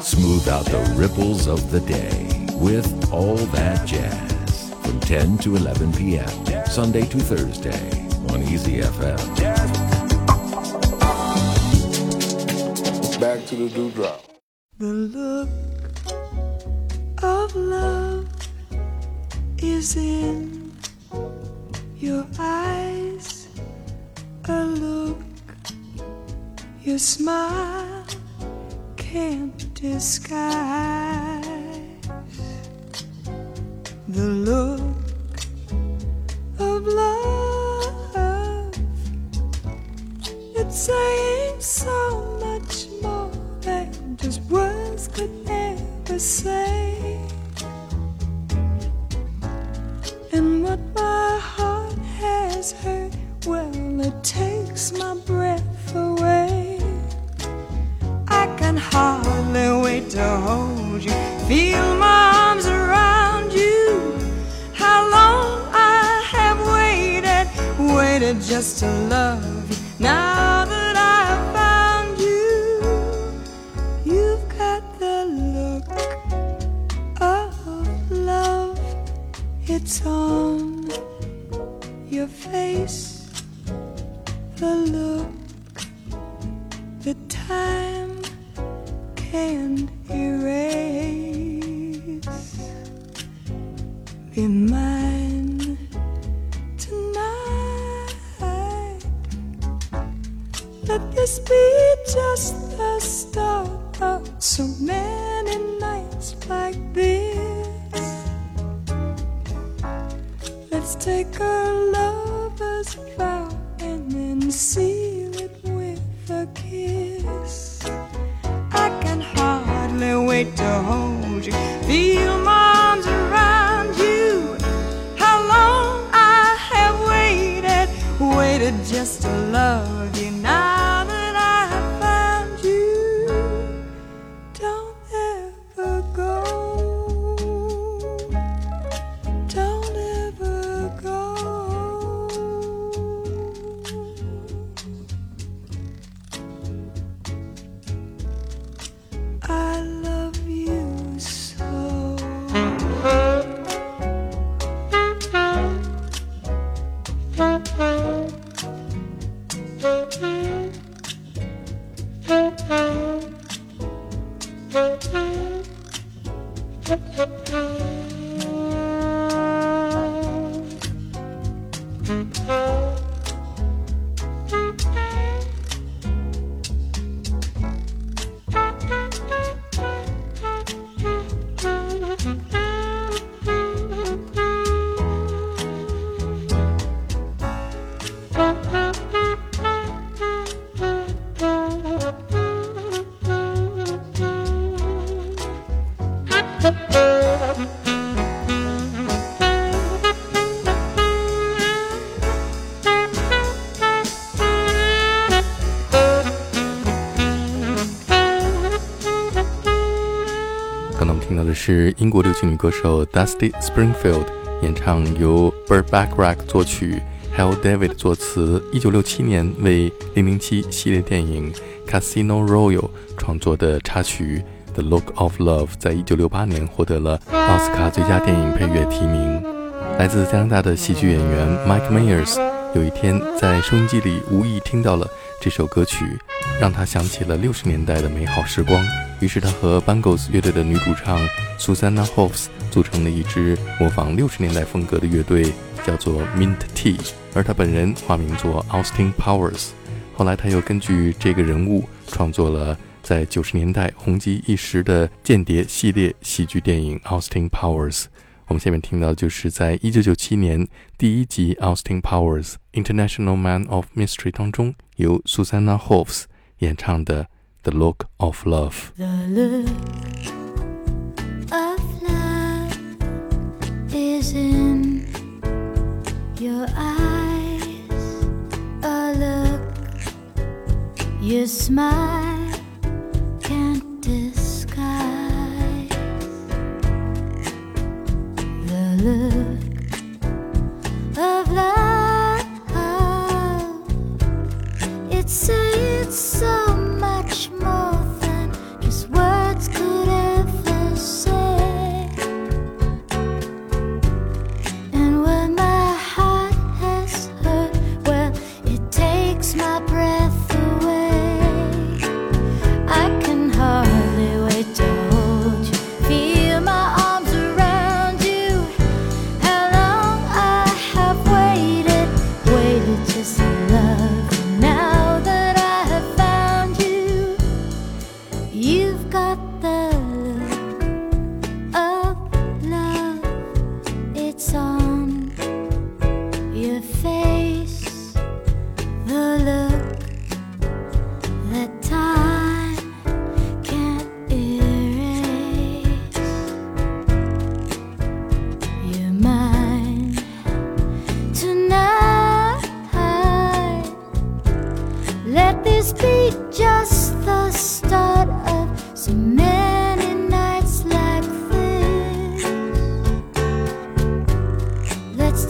Smooth out the ripples of the day with all that jazz from 10 to 11 p.m. Sunday to Thursday on Easy FM. Back to the dewdrop. The look of love is in your eyes. A look your smile can't disguise. The look of love, it's saying so much more than just words could ever say. And what my heart has heard, well, it takes my breath away. Hardly wait to hold you, feel my arms around you. How long I have waited, waited just to love you. Now that I've found you, you've got the look of love. It's on Let be just the start of so 是英国流行女歌手 Dusty Springfield 演唱，由 b u r t b a c k r a c k 作曲，Hal David 作词。一九六七年为《零零七》系列电影《Casino Royale》创作的插曲《The Look of Love》，在一九六八年获得了奥斯卡最佳电影配乐提名。来自加拿大的喜剧演员 Mike Myers 有一天在收音机里无意听到了这首歌曲，让他想起了60年代的美好时光。于是他和 Bangles 乐队的女主唱 Susanna Hoffs 组成了一支模仿60年代风格的乐队，叫做 Mint Tea。而他本人化名作 Austin Powers。后来他又根据这个人物创作了在90年代红极一时的间谍系列喜剧电影 Austin Powers。我们下面听到的就是在1997年第一集 Austin Powers International Man of Mystery 当中由 Susanna Hoffs 演唱的 The Look of Love。 The look of love is in your eyes. A look your smile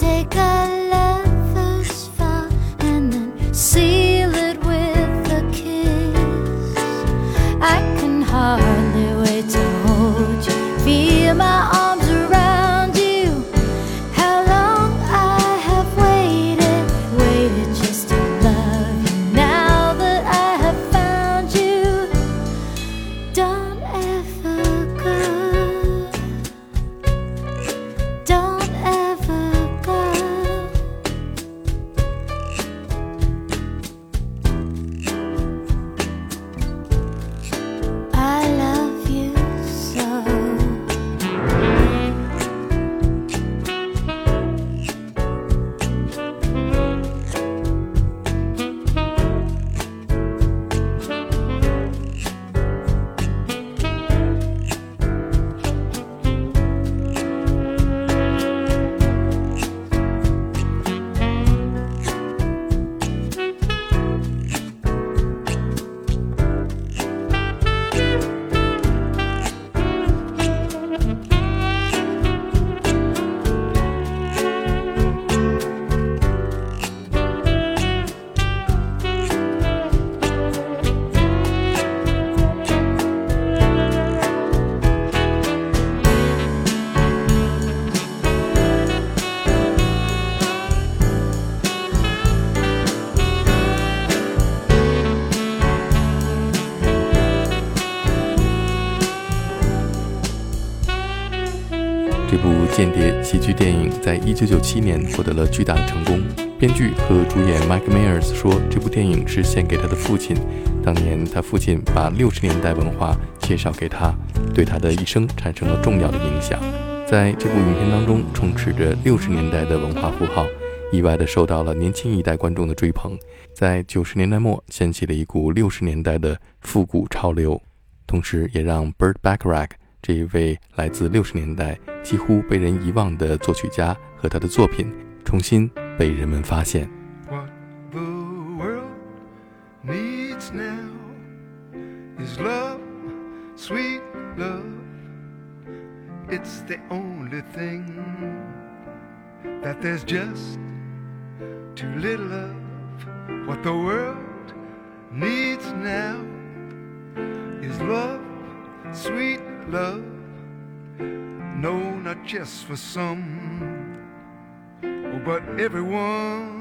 Take a 间谍喜剧电影在一九九七年获得了巨大的成功。编剧和主演 Mike Myers 说，这部电影是献给他的父亲。当年他父亲把六十年代文化介绍给他，对他的一生产生了重要的影响。在这部影片当中，充斥着六十年代的文化符号，意外地受到了年轻一代观众的追捧。在九十年代末，掀起了一股六十年代的复古潮流，同时也让 Burt Bacharach 这一位来自六十年代几乎被人遗忘的作曲家和他的作品重新被人们发现。What the world needs now is love, sweet love. No, not just for some, but everyone.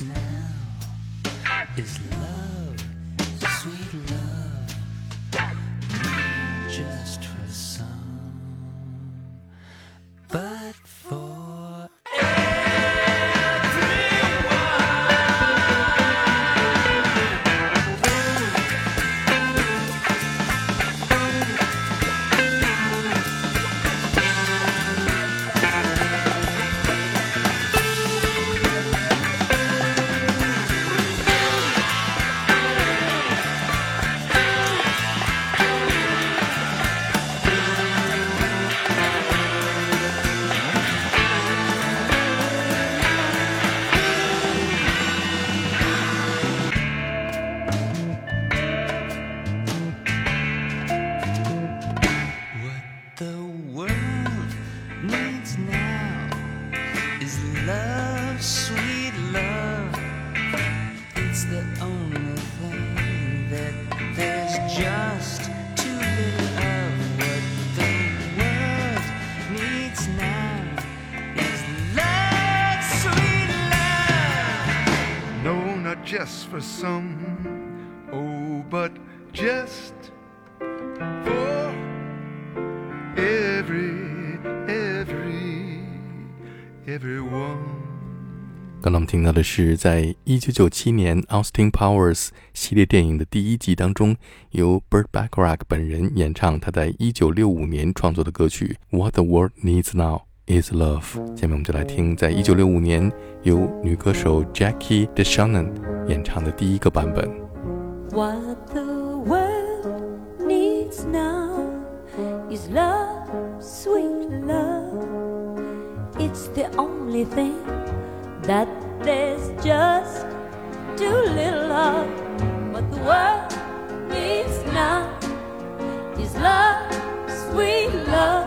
now is now. Some, oh, but just for every, every, everyone. 刚刚我们听到的是，在一九九七年 Austin Powers 系列电影的第一季当中，由 Burt Bacharach 本人演唱他在一九六五年创作的歌曲《What the World Needs Now Is Love》。下面我们就来听，在一九六五年由女歌手 Jackie DeShannon 演唱的第一个版本。What the world needs now is love, sweet love. It's the only thing that there's just too little of. What the world needs now is love, sweet love.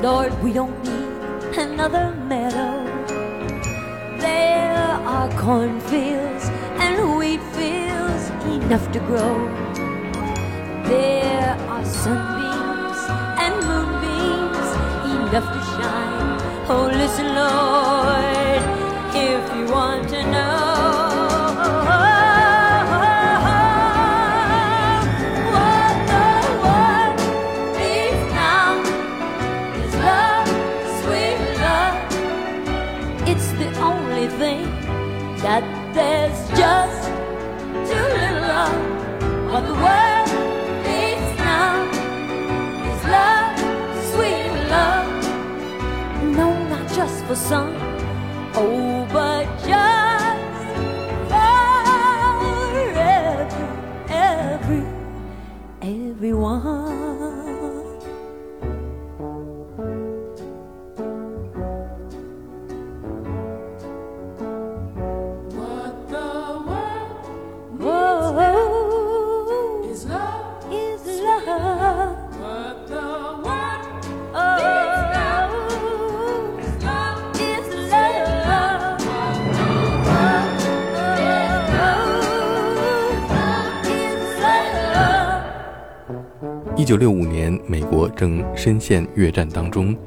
Lord, we don't need another meadow. There are cornfields and wheat fields enough to grow. There are sunbeams and moonbeams enough to shine. Oh, listen, Lord, if you want to know. Just too little of. What the world needs now is love, sweet love. No, not just for some, oh, but just 一九六五年，美国正深陷越战当中，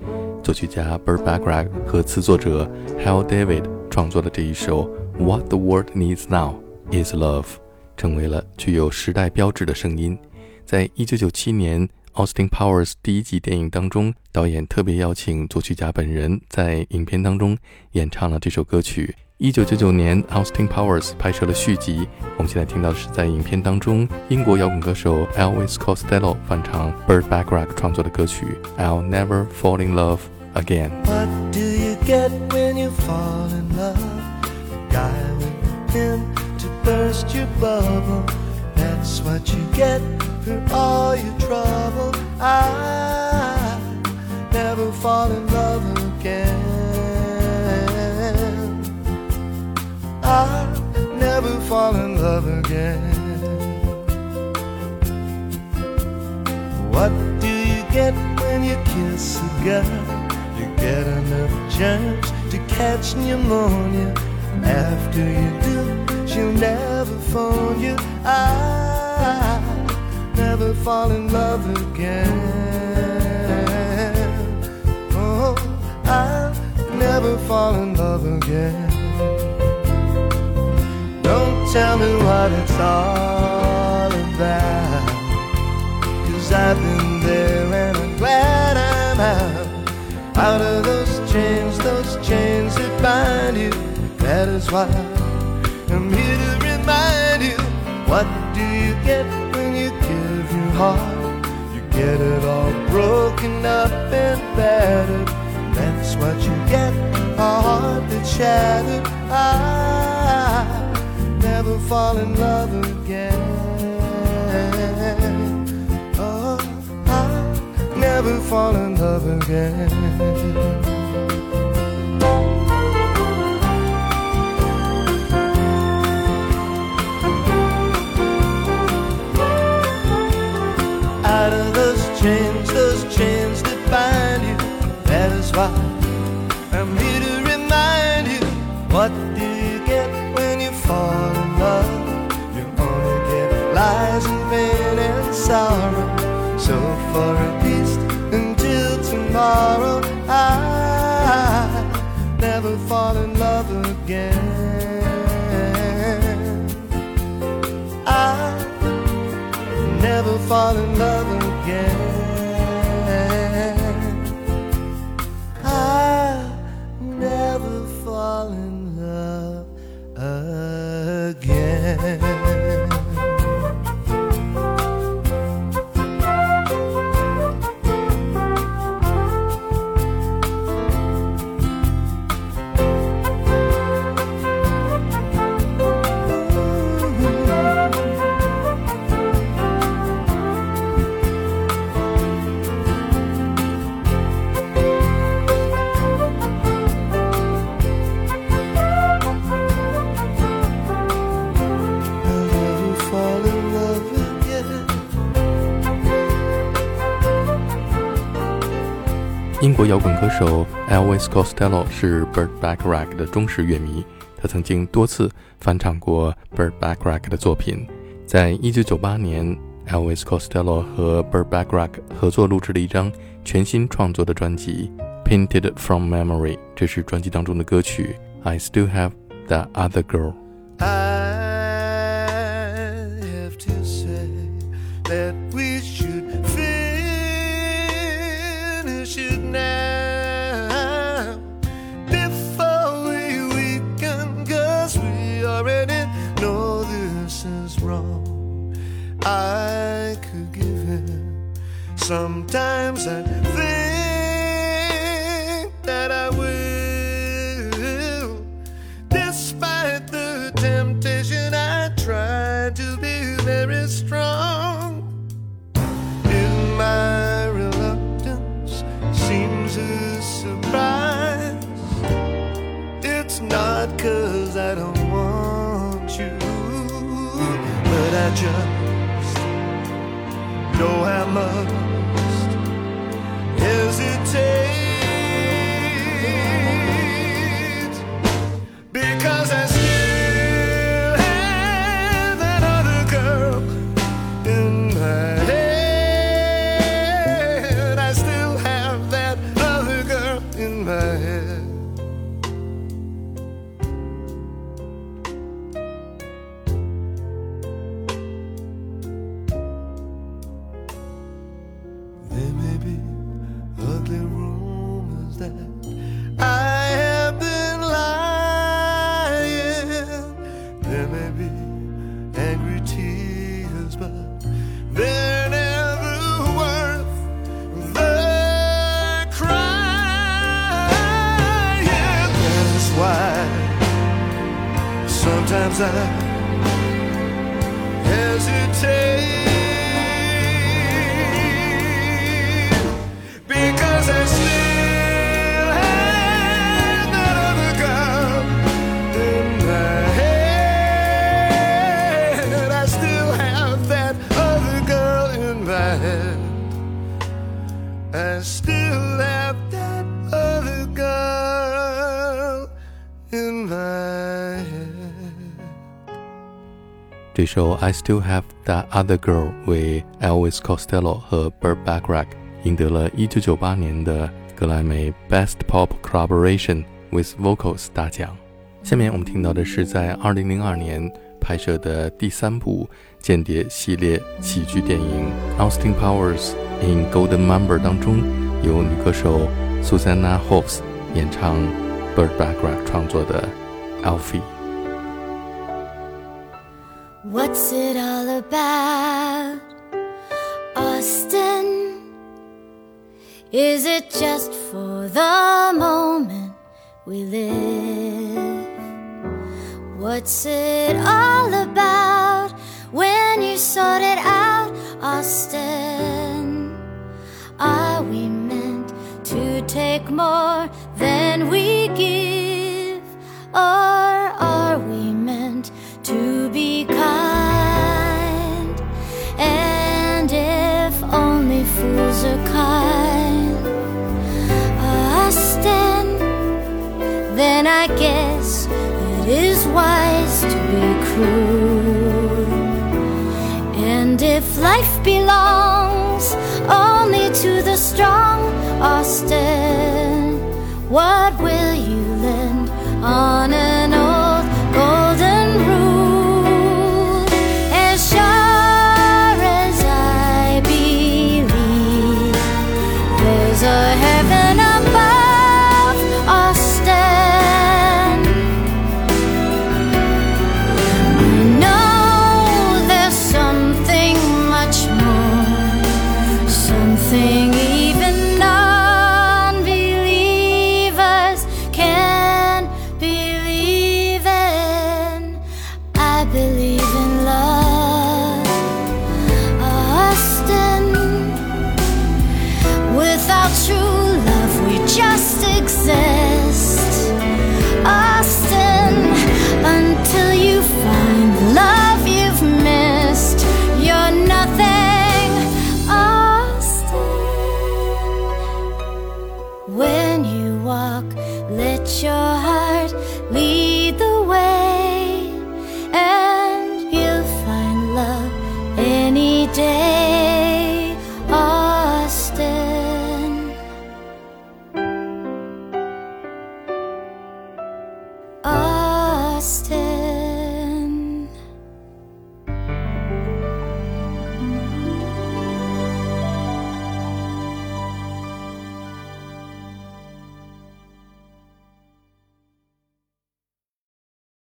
作曲家 Burt Bacharach 和词作者 Hal David 创作的这一首《What the World Needs Now Is Love》，成为了具有时代标志的声音。在一九九七年 Austin Powers 第一集电影当中，导演特别邀请作曲家本人在影片当中演唱了这首歌曲。一九九九年，Austin Powers 拍摄了续集。我们现在听到的是在影片当中，英国摇滚歌手 Elvis Costello 翻唱 Burt Bacharach 创作的歌曲《I'll Never Fall in Love Again》。For all your trouble. I girl? You get enough germs to catch pneumonia. After you do, she'll never phone you. I never fall in love again. Oh, I'll never fall in love again. Don't tell me what it's all about. Cause I've been there out. Of those chains, those chains that bind you. That is why I'm here to remind you. What do you get when you give your heart? You get it all broken up and battered. That's what you get, a heart that's shattered. I never fall in love again. Never fall in love again. 摇滚歌手 Elvis Costello 是 Burt Bacharach 的忠实乐迷，他曾经多次翻唱过 Burt Bacharach 的作品。在1998年，Elvis Costello 和 Burt Bacharach 合作录制了一张全新创作的专辑《Painted from Memory》，这是专辑当中的歌曲《I Still Have That Other Girl》。Sometimes I think that I will. Despite the temptation, I try to be very strong. If my reluctance seems a surprise, it's not cause I don't want you, but I just know I must 这首《I Still Have That Other Girl》为 Elvis Costello 和 Burt Bacharach 赢得了1998年的格莱美 Best Pop Collaboration with Vocals 大奖。下面我们听到的是在2002年拍摄的第三部间谍系列喜剧电影《Austin Powers in Golden Mumber》当中，由女歌手 Susanna Hoffs 演唱 Burt Bacharach 创作的《Alfie》。What's it all about? Austin, is it just for the moment we live? What's it all about when you sort it out, Austin? Are we meant to take more wise to be cruel. And if life belongs